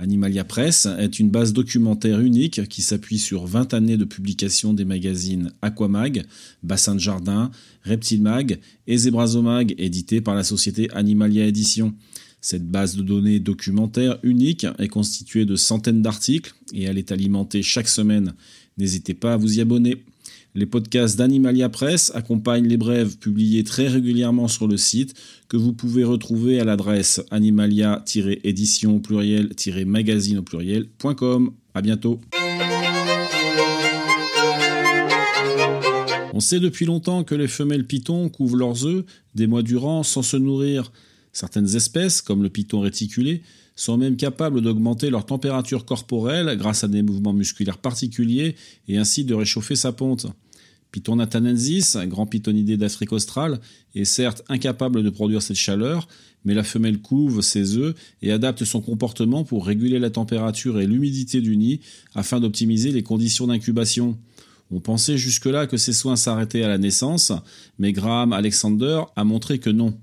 Animalia Press est une base documentaire unique qui s'appuie sur 20 années de publication des magazines Aquamag, Bassin de Jardin, Reptile Mag et Zebrazomag, édité par la société Animalia Édition. Cette base de données documentaire unique est constituée de centaines d'articles et elle est alimentée chaque semaine. N'hésitez pas à vous y abonner. Les podcasts d'Animalia Press accompagnent les brèves publiées très régulièrement sur le site que vous pouvez retrouver à l'adresse animalia-édition pluriel-magazine au pluriel.com. À bientôt. On sait depuis longtemps que les femelles pitons couvent leurs œufs des mois durant sans se nourrir. Certaines espèces, comme le python réticulé, sont même capables d'augmenter leur température corporelle grâce à des mouvements musculaires particuliers et ainsi de réchauffer sa ponte. Python nathanensis, grand pythonidé d'Afrique australe, est certes incapable de produire cette chaleur, mais la femelle couve ses œufs et adapte son comportement pour réguler la température et l'humidité du nid afin d'optimiser les conditions d'incubation. On pensait jusque-là que ces soins s'arrêtaient à la naissance, mais Graham Alexander a montré que non.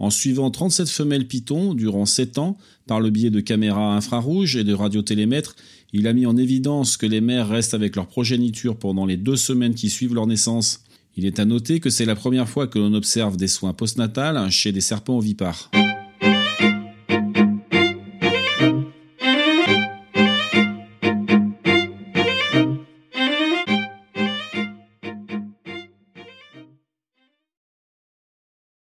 En suivant 37 femelles pitons durant 7 ans, par le biais de caméras infrarouges et de radiotélémètres, il a mis en évidence que les mères restent avec leur progéniture pendant les deux semaines qui suivent leur naissance. Il est à noter que c'est la première fois que l'on observe des soins postnatals chez des serpents ovipares.